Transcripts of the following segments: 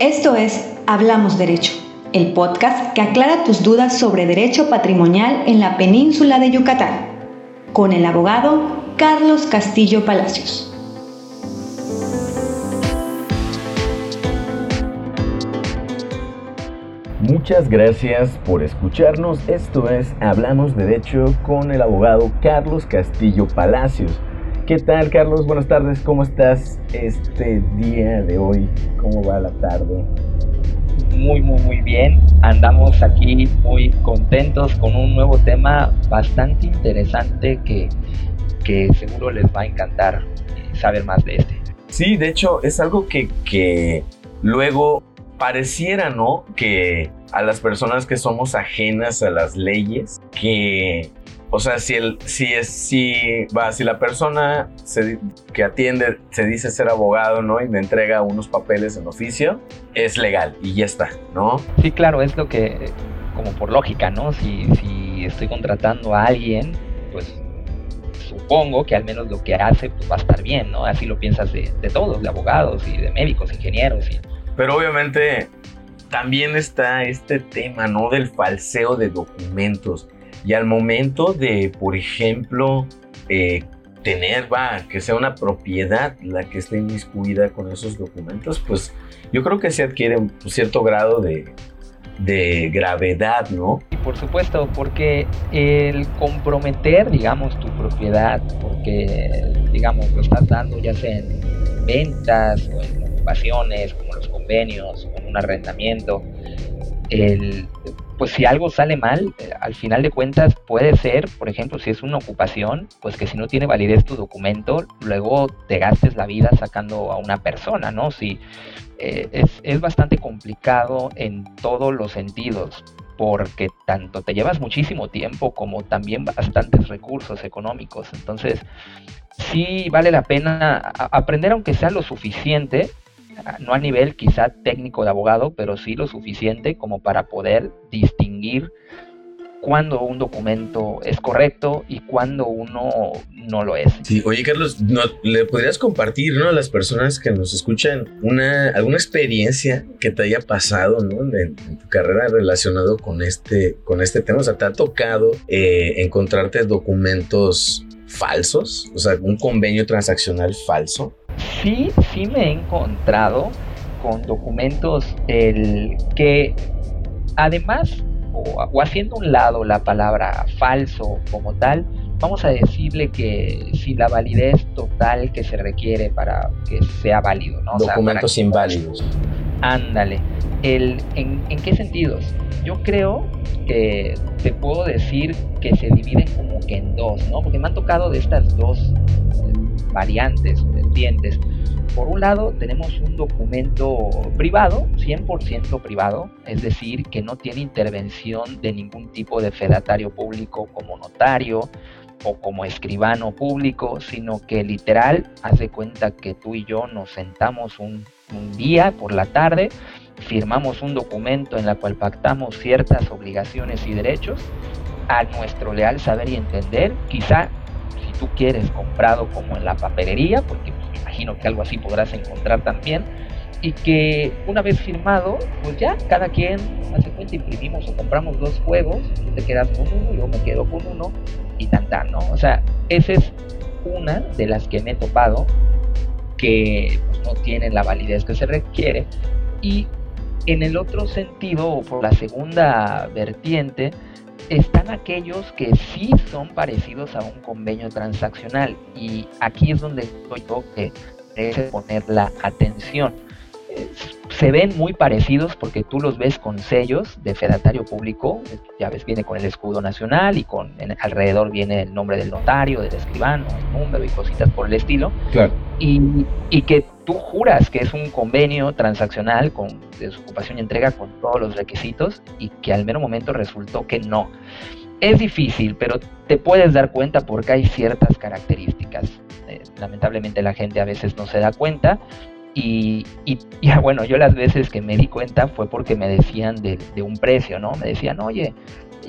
Esto es Hablamos Derecho, el podcast que aclara tus dudas sobre derecho patrimonial en la península de Yucatán, con el abogado Carlos Castillo Palacios. Muchas gracias por escucharnos. Esto es Hablamos Derecho con el abogado Carlos Castillo Palacios. ¿Qué tal, Carlos? Buenas tardes. ¿Cómo estás este día de hoy? ¿Cómo va la tarde? Muy, muy, muy bien. Andamos aquí muy contentos con un nuevo tema bastante interesante que, que seguro les va a encantar saber más de este. Sí, de hecho, es algo que, que luego pareciera, ¿no? Que a las personas que somos ajenas a las leyes, que o sea, si el, si es, si va, si la persona que atiende se dice ser abogado, ¿no? Y me entrega unos papeles en oficio, es legal y ya está, ¿no? Sí, claro, es lo que, como por lógica, ¿no? Si, si estoy contratando a alguien, pues supongo que al menos lo que hace pues, va a estar bien, ¿no? Así lo piensas de, de todos, de abogados y de médicos, ingenieros. Y... Pero obviamente también está este tema, ¿no? Del falseo de documentos y al momento de, por ejemplo, eh, tener, va, que sea una propiedad la que esté inmiscuida con esos documentos, pues yo creo que se adquiere un cierto grado de, de gravedad, ¿no? Y por supuesto, porque el comprometer, digamos, tu propiedad, porque, digamos, lo estás dando ya sea en ventas o en ocupaciones, como los convenios, o en un arrendamiento, el pues si algo sale mal, eh, al final de cuentas puede ser, por ejemplo, si es una ocupación, pues que si no tiene validez tu documento, luego te gastes la vida sacando a una persona, ¿no? Si eh, es, es bastante complicado en todos los sentidos, porque tanto te llevas muchísimo tiempo como también bastantes recursos económicos. Entonces, sí vale la pena aprender aunque sea lo suficiente no a nivel quizá técnico de abogado, pero sí lo suficiente como para poder distinguir cuándo un documento es correcto y cuándo uno no lo es. Sí, oye Carlos, ¿le podrías compartir ¿no? a las personas que nos escuchan una, alguna experiencia que te haya pasado ¿no? en, tu carrera relacionado con este, con este tema? O sea, ¿te ha tocado eh, encontrarte documentos falsos? O sea, un convenio transaccional falso sí, sí me he encontrado con documentos el que además o, haciendo un lado la palabra falso como tal, vamos a decirle que si la validez total que se requiere para que sea válido, ¿no? Documentos inválidos. Ándale. El, ¿en, ¿En qué sentidos? Yo creo que te puedo decir que se dividen como que en dos, ¿no? Porque me han tocado de estas dos variantes o vertientes. Por un lado, tenemos un documento privado, 100% privado, es decir, que no tiene intervención de ningún tipo de fedatario público como notario o como escribano público, sino que literal hace cuenta que tú y yo nos sentamos un, un día por la tarde, firmamos un documento en el cual pactamos ciertas obligaciones y derechos a nuestro leal saber y entender, quizá tú quieres comprado como en la papelería, porque me imagino que algo así podrás encontrar también, y que una vez firmado, pues ya cada quien hace cuenta, imprimimos o compramos dos juegos, tú te quedas con uno, yo me quedo con uno, y tan tan, ¿no? O sea, esa es una de las que me he topado que pues, no tienen la validez que se requiere, y en el otro sentido, o por la segunda vertiente, están aquellos que sí son parecidos a un convenio transaccional y aquí es donde estoy yo que debe poner la atención. Se ven muy parecidos porque tú los ves con sellos de fedatario público, ya ves, viene con el escudo nacional y con alrededor viene el nombre del notario, del escribano, el número y cositas por el estilo. Claro. Y, y que tú juras que es un convenio transaccional con desocupación y entrega con todos los requisitos y que al mero momento resultó que no. Es difícil, pero te puedes dar cuenta porque hay ciertas características. Eh, lamentablemente la gente a veces no se da cuenta y, y, bueno, yo las veces que me di cuenta fue porque me decían de, de un precio, ¿no? Me decían, oye,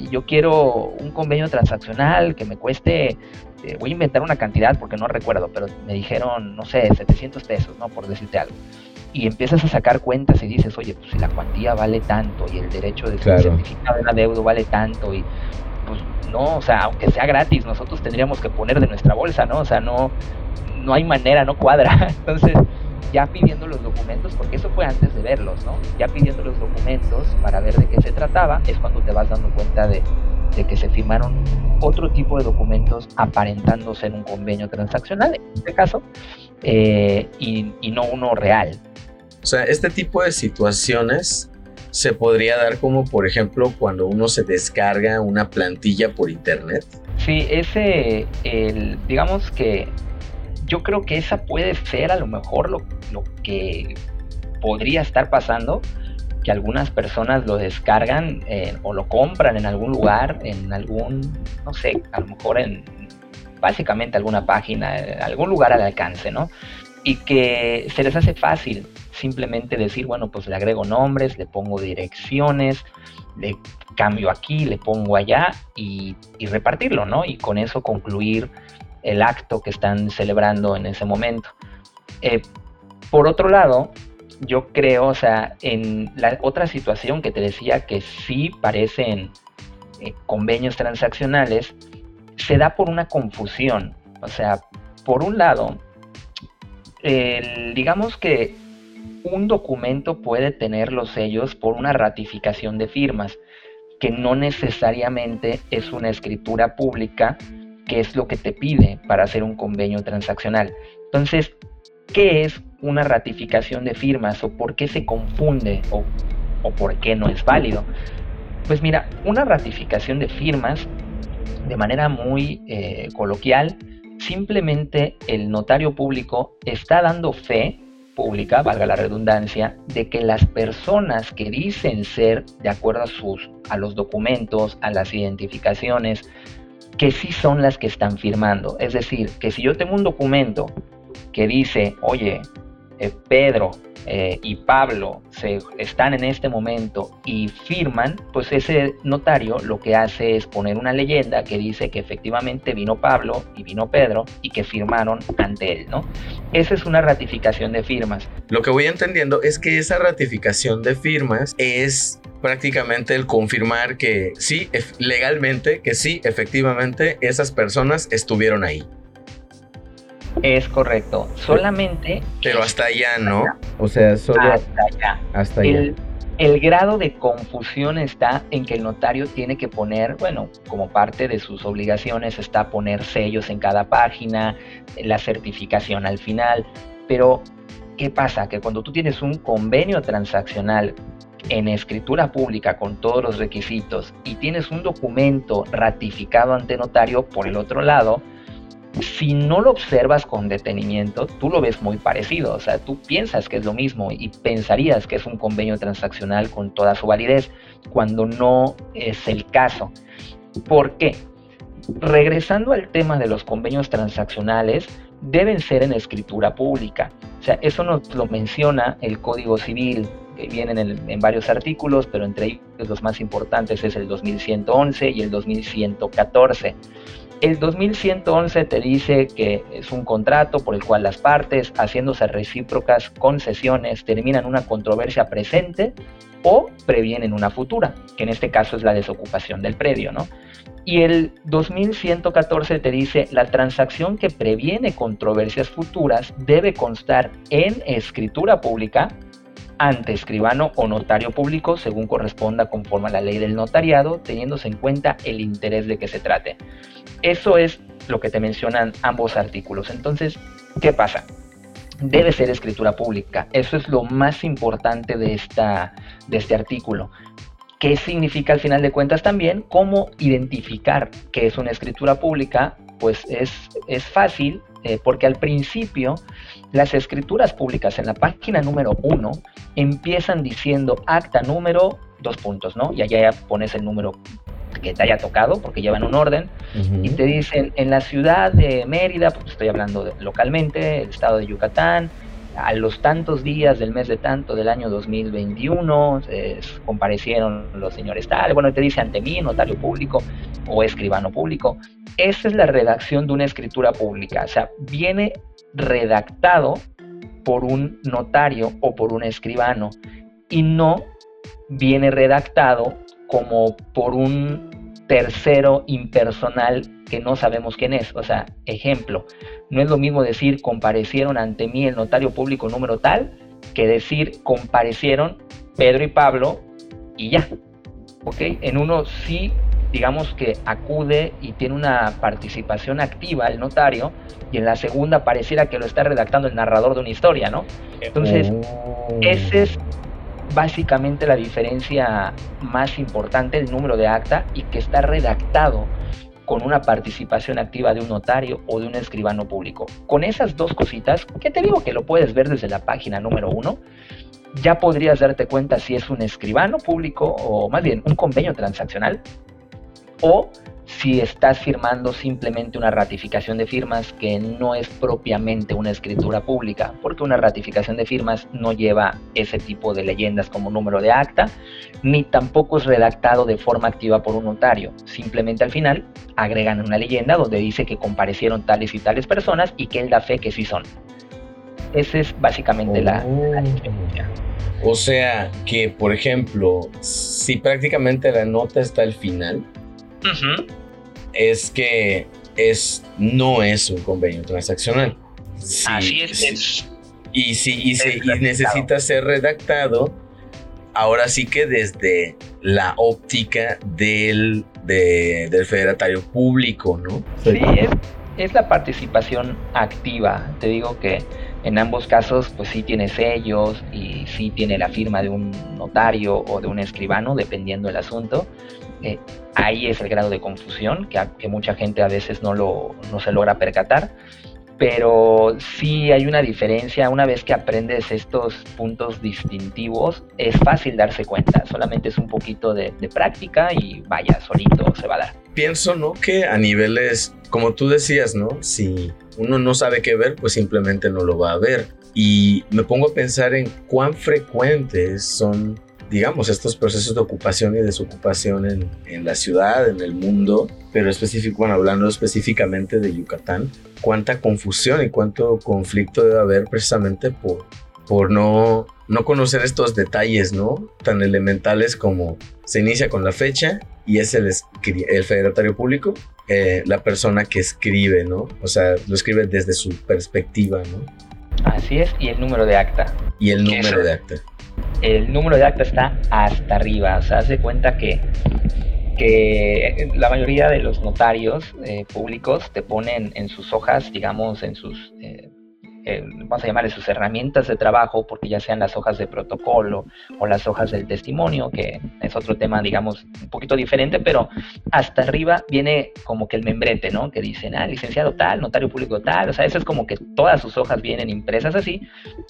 yo quiero un convenio transaccional que me cueste este, voy a inventar una cantidad porque no recuerdo, pero me dijeron, no sé, 700 pesos, ¿no? Por decirte algo. y empiezas a sacar cuentas y dices, oye, pues si la cuantía vale tanto y el derecho de claro. certificado de la deuda vale tanto y no, o sea, aunque sea gratis, nosotros tendríamos que poner de nuestra bolsa, ¿no? O sea, no, no hay manera, no cuadra. Entonces, ya pidiendo los documentos, porque eso fue antes de verlos, ¿no? Ya pidiendo los documentos para ver de qué se trataba, es cuando te vas dando cuenta de, de que se firmaron otro tipo de documentos aparentando ser un convenio transaccional, en este caso, eh, y, y no uno real. O sea, este tipo de situaciones se podría dar como, por ejemplo, cuando uno se descarga una plantilla por internet. Sí, ese, el, digamos que yo creo que esa puede ser a lo mejor lo, lo que podría estar pasando, que algunas personas lo descargan eh, o lo compran en algún lugar, en algún, no sé, a lo mejor en básicamente alguna página, algún lugar al alcance, ¿no? Y que se les hace fácil simplemente decir, bueno, pues le agrego nombres, le pongo direcciones, le cambio aquí, le pongo allá y, repartirlo, ¿no? Y con eso concluir el acto que están celebrando en ese momento. Eh, por otro lado, yo creo, o sea, en la otra situación que te decía que sí parecen eh, convenios transaccionales, se da por una confusión. O sea, por un lado, digamos que un documento puede tener los sellos por una ratificación de firmas, que no necesariamente es una escritura pública, que es lo que te pide para hacer un convenio transaccional. Entonces, ¿qué es una ratificación de firmas o por qué se confunde o, por qué no es válido? Pues mira, una ratificación de firmas, de manera muy eh, coloquial, simplemente el notario público está dando fe pública, valga la redundancia, de que las personas que dicen ser, de acuerdo a, sus, a los documentos, a las identificaciones, que sí son las que están firmando. Es decir, que si yo tengo un documento que dice, oye, eh, Pedro eh, y Pablo se, están en este momento y firman, pues ese notario lo que hace es poner una leyenda que dice que efectivamente vino Pablo y vino Pedro y que firmaron ante él, ¿no? Esa es una ratificación de firmas. Lo que voy entendiendo es que esa ratificación de firmas es prácticamente el confirmar que sí, legalmente, que sí, efectivamente, esas personas estuvieron ahí. Es correcto. Solamente. Pero hasta allá, ¿no? O sea, solo. Hasta allá. Hasta allá. El, grado de confusión está en que el notario tiene que poner, bueno, como parte de sus obligaciones está poner sellos en cada página, la certificación al final. Pero, ¿qué pasa? Que cuando tú tienes un convenio transaccional en escritura pública con todos los requisitos y tienes un documento ratificado ante notario por el otro lado, si no lo observas con detenimiento, tú lo ves muy parecido. O sea, tú piensas que es lo mismo y pensarías que es un convenio transaccional con toda su validez, cuando no es el caso. ¿Por qué? Regresando al tema de los convenios transaccionales, deben ser en escritura pública. O sea, eso nos lo menciona el Código Civil, que viene en, en varios artículos, pero entre ellos los más importantes es el 2111 y el 2114. El 2111 te dice que es un contrato por el cual las partes, haciéndose recíprocas concesiones, terminan una controversia presente o previenen una futura, que en este caso es la desocupación del predio, ¿no? Y el 2114 te dice, la transacción que previene controversias futuras debe constar en escritura pública ante escribano o notario público según corresponda conforme a la ley del notariado, teniéndose en cuenta el interés de que se trate. Eso es lo que te mencionan ambos artículos. Entonces, ¿qué pasa? Debe ser escritura pública. Eso es lo más importante de, esta, de este artículo. ¿Qué significa al final de cuentas también? ¿Cómo identificar que es una escritura pública? Pues es, es fácil eh, porque al principio las escrituras públicas en la página número uno empiezan diciendo acta número, dos puntos, ¿no? Y allá ya pones el número que te haya tocado, porque llevan un orden, y te dicen, en la ciudad de Mérida, pues estoy hablando localmente, el estado de Yucatán, a los tantos días del mes de tanto del año 2021, comparecieron los señores tal, bueno, te dice ante mí, notario público o escribano público. Esa es la redacción de una escritura pública, o sea, viene redactado por un notario o por un escribano y no viene redactado como por un tercero impersonal que no sabemos quién es. O sea, ejemplo, no es lo mismo decir comparecieron ante mí el notario público número tal que decir comparecieron Pedro y Pablo y ya. ¿Ok? En uno sí, digamos que acude y tiene una participación activa el notario y en la segunda pareciera que lo está redactando el narrador de una historia, ¿no? Entonces, oh. esa es básicamente la diferencia más importante, el número de acta y que está redactado con una participación activa de un notario o de un escribano público. Con esas dos cositas, que te digo que lo puedes ver desde la página número uno, ya podrías darte cuenta si es un escribano público o más bien un convenio transaccional o si estás firmando simplemente una ratificación de firmas que no es propiamente una escritura pública, porque una ratificación de firmas no lleva ese tipo de leyendas como número de acta, ni tampoco es redactado de forma activa por un notario. Simplemente al final agregan una leyenda donde dice que comparecieron tales y tales personas y que él da fe que sí son. Esa es básicamente la, oh. diferencia. O sea que, por ejemplo, si prácticamente la nota está al final, es que es, no es un convenio transaccional. Así es. y si necesita ser redactado, ahora sí que desde la óptica del, del federatario público, ¿no? Sí, es, es la participación activa. Te digo que en ambos casos, pues sí tiene sellos y sí tiene la firma de un notario o de un escribano, dependiendo del asunto. Eh, ahí es el grado de confusión que, mucha gente a veces no, se logra percatar. Pero sí hay una diferencia. Una vez que aprendes estos puntos distintivos, es fácil darse cuenta. Solamente es un poquito de, de práctica y vaya, solito se va a dar. Pienso, ¿no? Que a niveles, como tú decías, ¿no? Si uno no sabe qué ver, pues simplemente no lo va a ver. Y me pongo a pensar en cuán frecuentes son, digamos, estos procesos de ocupación y desocupación en, en la ciudad, en el mundo, pero específico, bueno, hablando específicamente de Yucatán, cuánta confusión y cuánto conflicto debe haber precisamente por, por no, no conocer estos detalles, ¿no? Tan elementales como se inicia con la fecha y es el, el federatario público eh, la persona que escribe, ¿no? O sea, lo escribe desde su perspectiva, ¿no? Así es, y el número de acta. Y el número de acta. El número de acta está hasta arriba, o sea, hace cuenta que, que la mayoría de los notarios eh, públicos te ponen en sus hojas, digamos, en sus... Eh, eh, vamos a llamarle sus herramientas de trabajo, porque ya sean las hojas de protocolo o las hojas del testimonio, que es otro tema, digamos, un poquito diferente, pero hasta arriba viene como que el membrete, ¿no? Que dicen, ah, licenciado tal, notario público tal, o sea, eso es como que todas sus hojas vienen impresas así,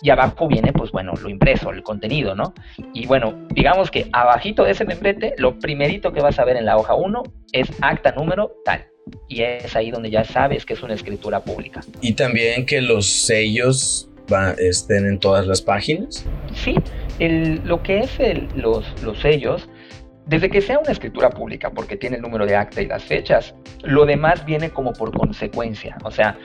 y abajo viene, pues bueno, lo impreso, el contenido, ¿no? Y bueno, digamos que abajito de ese membrete, lo primerito que vas a ver en la hoja 1 es acta número tal y es ahí donde ya sabes que es una escritura pública. Y también que los sellos estén en todas las páginas. Sí, lo que es los, los sellos, desde que sea una escritura pública, porque tiene el número de acta y las fechas, lo demás viene como por consecuencia. O sea,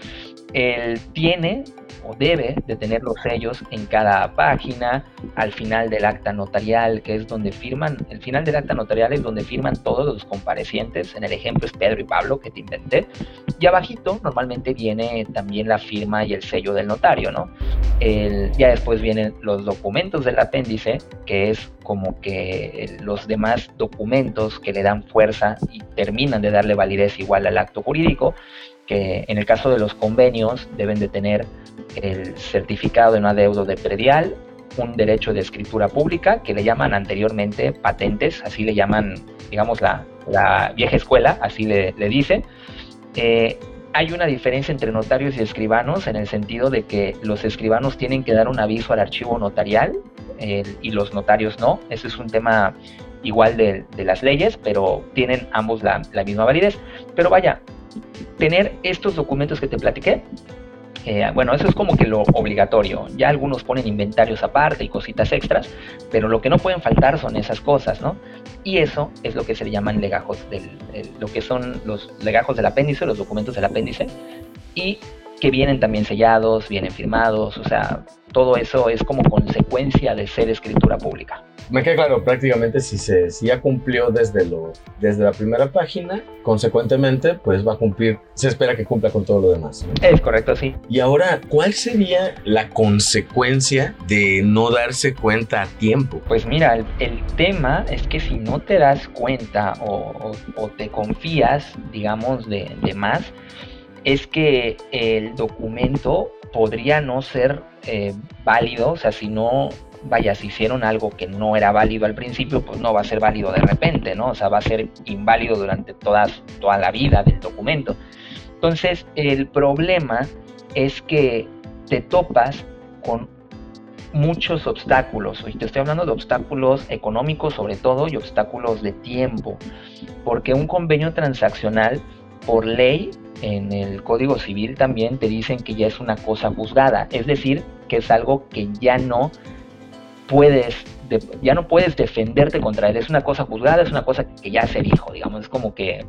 él tiene o debe de tener los sellos en cada página, al final del acta notarial, que es donde firman, el final del acta notarial es donde firman todos los comparecientes, en el ejemplo es Pedro y Pablo que te inventé, y abajito normalmente viene también la firma y el sello del notario, ¿no? ya después vienen los documentos del apéndice, que es como que los demás documentos que le dan fuerza y terminan de darle validez igual al acto jurídico, que en el caso de los convenios deben de tener el certificado de un adeudo de predial, un derecho de escritura pública, que le llaman anteriormente patentes, así le llaman, digamos, la, vieja escuela, así le, le dice. Eh, hay una diferencia entre notarios y escribanos en el sentido de que los escribanos tienen que dar un aviso al archivo notarial y los notarios no. Ese es un tema igual de, las leyes, pero tienen ambos la, la misma validez. Pero vaya, tener estos documentos que te platiqué, eh, bueno, eso es como que lo obligatorio. Ya algunos ponen inventarios aparte y cositas extras, pero lo que no pueden faltar son esas cosas, ¿no? Y eso es lo que se le llaman legajos, del, lo que son los legajos del apéndice, los documentos del apéndice, y que vienen también sellados, vienen firmados, o sea, todo eso es como consecuencia de ser escritura pública. Me queda claro, prácticamente si, se, si ya cumplió desde, lo, desde la primera página, consecuentemente, pues va a cumplir, se espera que cumpla con todo lo demás. Es correcto, sí. Y ahora, ¿cuál sería la consecuencia de no darse cuenta a tiempo? Pues mira, el, tema es que si no te das cuenta o, te confías, digamos, de, de más, es que el documento podría no ser eh, válido, o sea, si no, vaya, si hicieron algo que no era válido al principio, pues no va a ser válido de repente, ¿no? O sea, va a ser inválido durante toda, toda la vida del documento. Entonces, el problema es que te topas con muchos obstáculos, y te estoy hablando de obstáculos económicos sobre todo y obstáculos de tiempo, porque un convenio transaccional por ley en el Código Civil también te dicen que ya es una cosa juzgada, es decir, que es algo que ya no puedes ya no puedes defenderte contra él, es una cosa juzgada, es una cosa que ya se dijo, digamos, es como que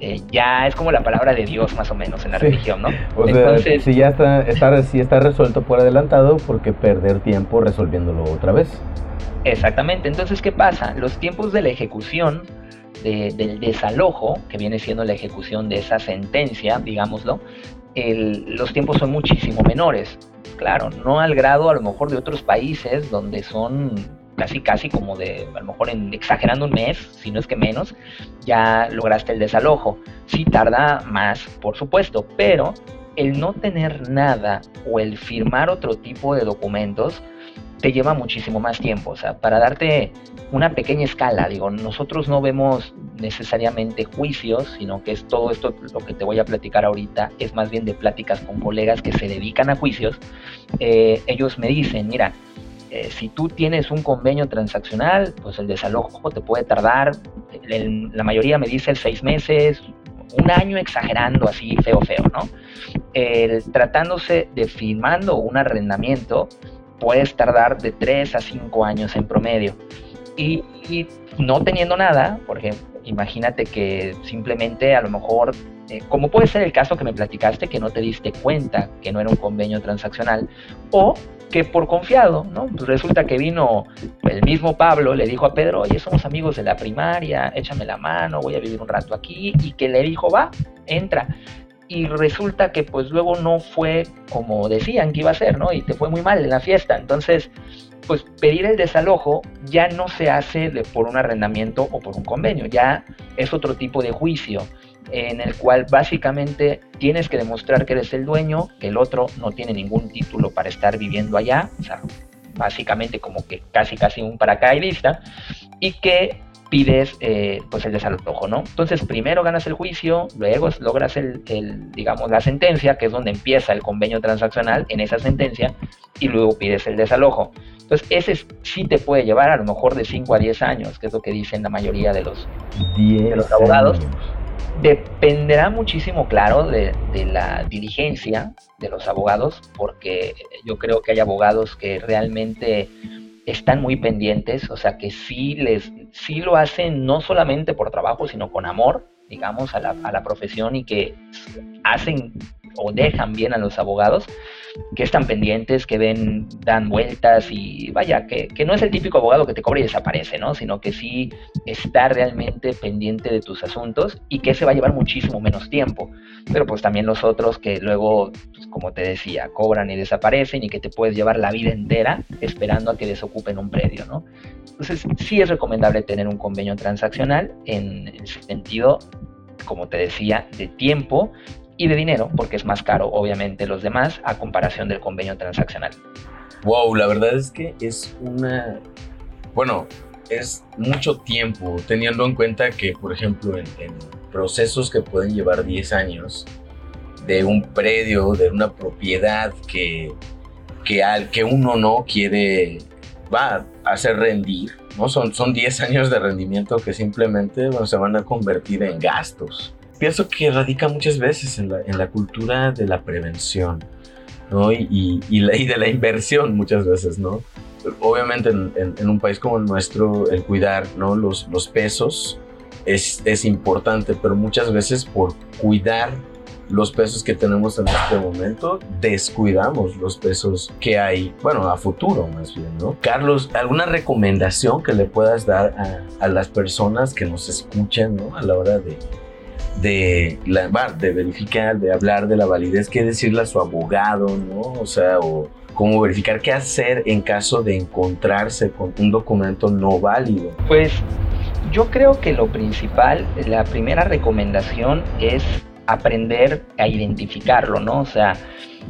eh, ya es como la palabra de Dios más o menos en la religión, ¿no? O Entonces, si ya está, está, si está resuelto por adelantado, ¿por qué perder tiempo resolviéndolo otra vez? Exactamente, entonces ¿qué pasa? Los tiempos de la ejecución del desalojo, que viene siendo la ejecución de esa sentencia, digámoslo, los tiempos son muchísimo menores. Claro, no al grado a lo mejor de otros países donde son casi casi como de, a lo mejor en, exagerando un mes, si no es que menos, ya lograste el desalojo. Sí tarda más, por supuesto, pero el no tener nada o el firmar otro tipo de documentos te lleva muchísimo más tiempo. O sea, para darte una pequeña escala, digo, nosotros no vemos necesariamente juicios, sino que es todo esto lo que te voy a platicar ahorita, es más bien de pláticas con colegas que se dedican a juicios. Eh, ellos me dicen, mira, eh, si tú tienes un convenio transaccional, pues el desalojo te puede tardar, la mayoría me dice seis meses, un año exagerando así feo, feo, ¿no? tratándose de firmando un arrendamiento, puedes tardar de 3 a 5 años en promedio. Y, no teniendo nada, por ejemplo, imagínate que simplemente a lo mejor, eh, como puede ser el caso que me platicaste, que no te diste cuenta que no era un convenio transaccional, o que por confiado, ¿no? Pues resulta que vino el mismo Pablo, le dijo a Pedro, oye, somos amigos de la primaria, échame la mano, voy a vivir un rato aquí, y que le dijo, va, entra y resulta que pues luego no fue como decían que iba a ser, ¿no? Y te fue muy mal en la fiesta. Entonces, pues pedir el desalojo ya no se hace por un arrendamiento o por un convenio, ya es otro tipo de juicio en el cual básicamente tienes que demostrar que eres el dueño, que el otro no tiene ningún título para estar viviendo allá, o sea, básicamente como que casi casi un paracaidista, y que pides eh, pues el desalojo, ¿no? Entonces primero ganas el juicio, luego logras el, digamos, la sentencia, que es donde empieza el convenio transaccional en esa sentencia, y luego pides el desalojo. Entonces ese sí te puede llevar a lo mejor de 5 a 10 años, que es lo que dicen la mayoría de los, de los abogados. Dependerá muchísimo, claro, de, de, la diligencia de los abogados, porque yo creo que hay abogados que realmente están muy pendientes, o sea que sí, les, sí lo hacen no solamente por trabajo, sino con amor, digamos, a la, a la profesión y que hacen o dejan bien a los abogados que están pendientes, que ven, dan vueltas y vaya, que, no es el típico abogado que te cobra y desaparece, ¿no? Sino que sí está realmente pendiente de tus asuntos y que se va a llevar muchísimo menos tiempo. Pero pues también los otros que luego, pues, como te decía, cobran y desaparecen y que te puedes llevar la vida entera esperando a que desocupen un predio, ¿no? Entonces sí es recomendable tener un convenio transaccional en el sentido como te decía, de tiempo y de dinero, porque es más caro, obviamente, los demás a comparación del convenio transaccional. Wow, la verdad es que es una. Bueno, es mucho tiempo, teniendo en cuenta que, por ejemplo, en, procesos que pueden llevar 10 años, de un predio, de una propiedad que, que, al, que uno no quiere, va a hacer rendir, ¿no? Son, son 10 años de rendimiento que simplemente se van a convertir en gastos pienso que radica muchas veces en la, en la cultura de la prevención, ¿no? Y, y, la, y, de la inversión muchas veces, ¿no? Obviamente en, en, un país como el nuestro, el cuidar, ¿no? Los, los pesos es, es importante, pero muchas veces por cuidar los pesos que tenemos en este momento, descuidamos los pesos que hay, bueno, a futuro más bien, ¿no? Carlos, ¿alguna recomendación que le puedas dar a, a las personas que nos escuchan, ¿no? A la hora de, de, de verificar, de hablar de la validez, qué decirle a su abogado, ¿no? O sea, o cómo verificar qué hacer en caso de encontrarse con un documento no válido. Pues yo creo que lo principal, la primera recomendación es aprender a identificarlo, ¿no? O sea,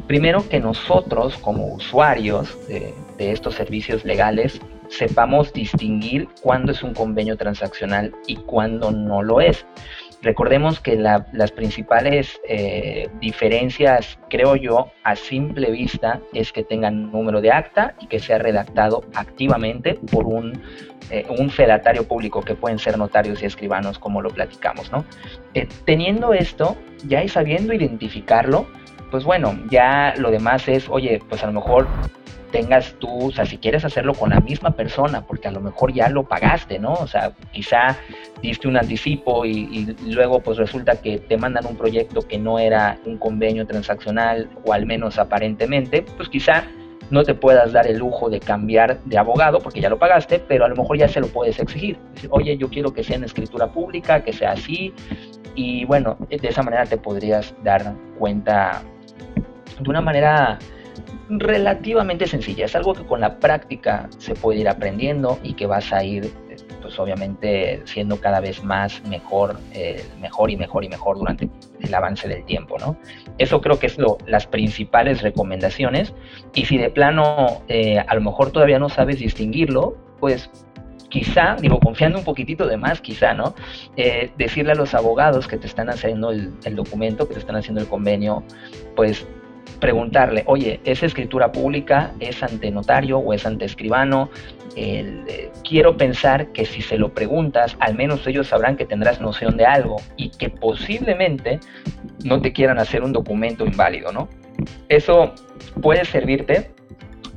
primero que nosotros como usuarios de estos servicios legales sepamos distinguir cuándo es un convenio transaccional y cuándo no lo es. Recordemos que las principales eh, diferencias, creo yo, a simple vista, es que tengan número de acta y que sea redactado activamente por un, eh, un fedatario público, que pueden ser notarios y escribanos, como lo platicamos, ¿no? Eh, teniendo esto, ya y sabiendo identificarlo, pues bueno, ya lo demás es, oye, pues a lo mejor tengas tú, o sea, si quieres hacerlo con la misma persona, porque a lo mejor ya lo pagaste, ¿no? O sea, quizá diste un anticipo y, luego pues resulta que te mandan un proyecto que no era un convenio transaccional o al menos aparentemente, pues quizá no te puedas dar el lujo de cambiar de abogado porque ya lo pagaste, pero a lo mejor ya se lo puedes exigir. Oye, yo quiero que sea en escritura pública, que sea así, y bueno, de esa manera te podrías dar cuenta de una manera relativamente sencilla. Es algo que con la práctica se puede ir aprendiendo y que vas a ir, pues obviamente, siendo cada vez más mejor, eh, mejor y mejor y mejor durante el avance del tiempo, ¿no? Eso creo que es lo, las principales recomendaciones. Y si de plano eh, a lo mejor todavía no sabes distinguirlo, pues quizá, digo, confiando un poquitito de más, quizá, ¿no? Eh, decirle a los abogados que te están haciendo el, el, documento, que te están haciendo el convenio, pues preguntarle, oye, ¿es escritura pública? ¿Es ante notario o es ante escribano? Eh, quiero pensar que si se lo preguntas, al menos ellos sabrán que tendrás noción de algo y que posiblemente no te quieran hacer un documento inválido, ¿no? Eso puede servirte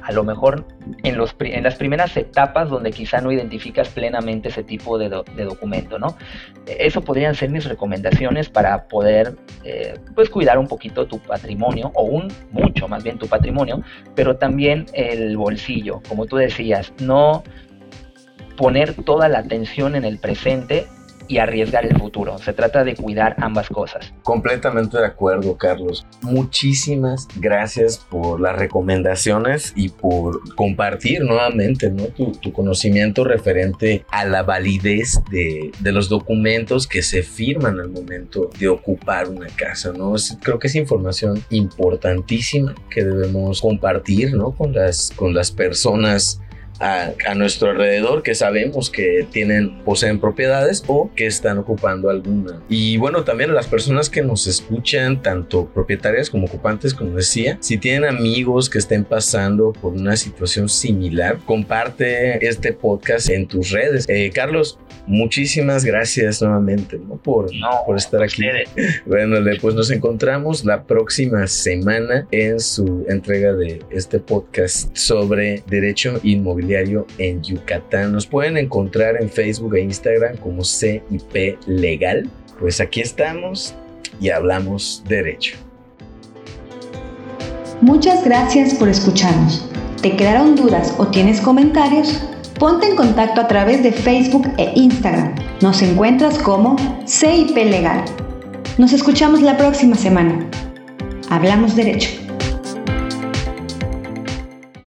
a lo mejor en, los, en las primeras etapas donde quizá no identificas plenamente ese tipo de, documento, ¿no? Eso podrían ser mis recomendaciones para poder, eh, pues, cuidar un poquito tu patrimonio, o un mucho más bien tu patrimonio, pero también el bolsillo, como tú decías, no poner toda la atención en el presente y arriesgar el futuro. Se trata de cuidar ambas cosas. Completamente de acuerdo, Carlos. Muchísimas gracias por las recomendaciones y por compartir nuevamente ¿no? tu, conocimiento referente a la validez de, de, los documentos que se firman al momento de ocupar una casa. ¿no? creo que es información importantísima que debemos compartir ¿no? con, las, con las personas a, nuestro alrededor que sabemos que tienen, poseen propiedades o que están ocupando alguna. Y bueno, también a las personas que nos escuchan, tanto propietarias como ocupantes, como decía, si tienen amigos que estén pasando por una situación similar, comparte este podcast en tus redes. Eh, Carlos, muchísimas gracias nuevamente ¿no? por, por estar aquí. Bueno, pues nos encontramos la próxima semana en su entrega de este podcast sobre derecho en Yucatán. Nos pueden encontrar en Facebook e Instagram como CIP Legal. Pues aquí estamos y hablamos derecho. Muchas gracias por escucharnos. ¿Te quedaron dudas o tienes comentarios? Ponte en contacto a través de Facebook e Instagram. Nos encuentras como CIP Legal. Nos escuchamos la próxima semana. Hablamos derecho.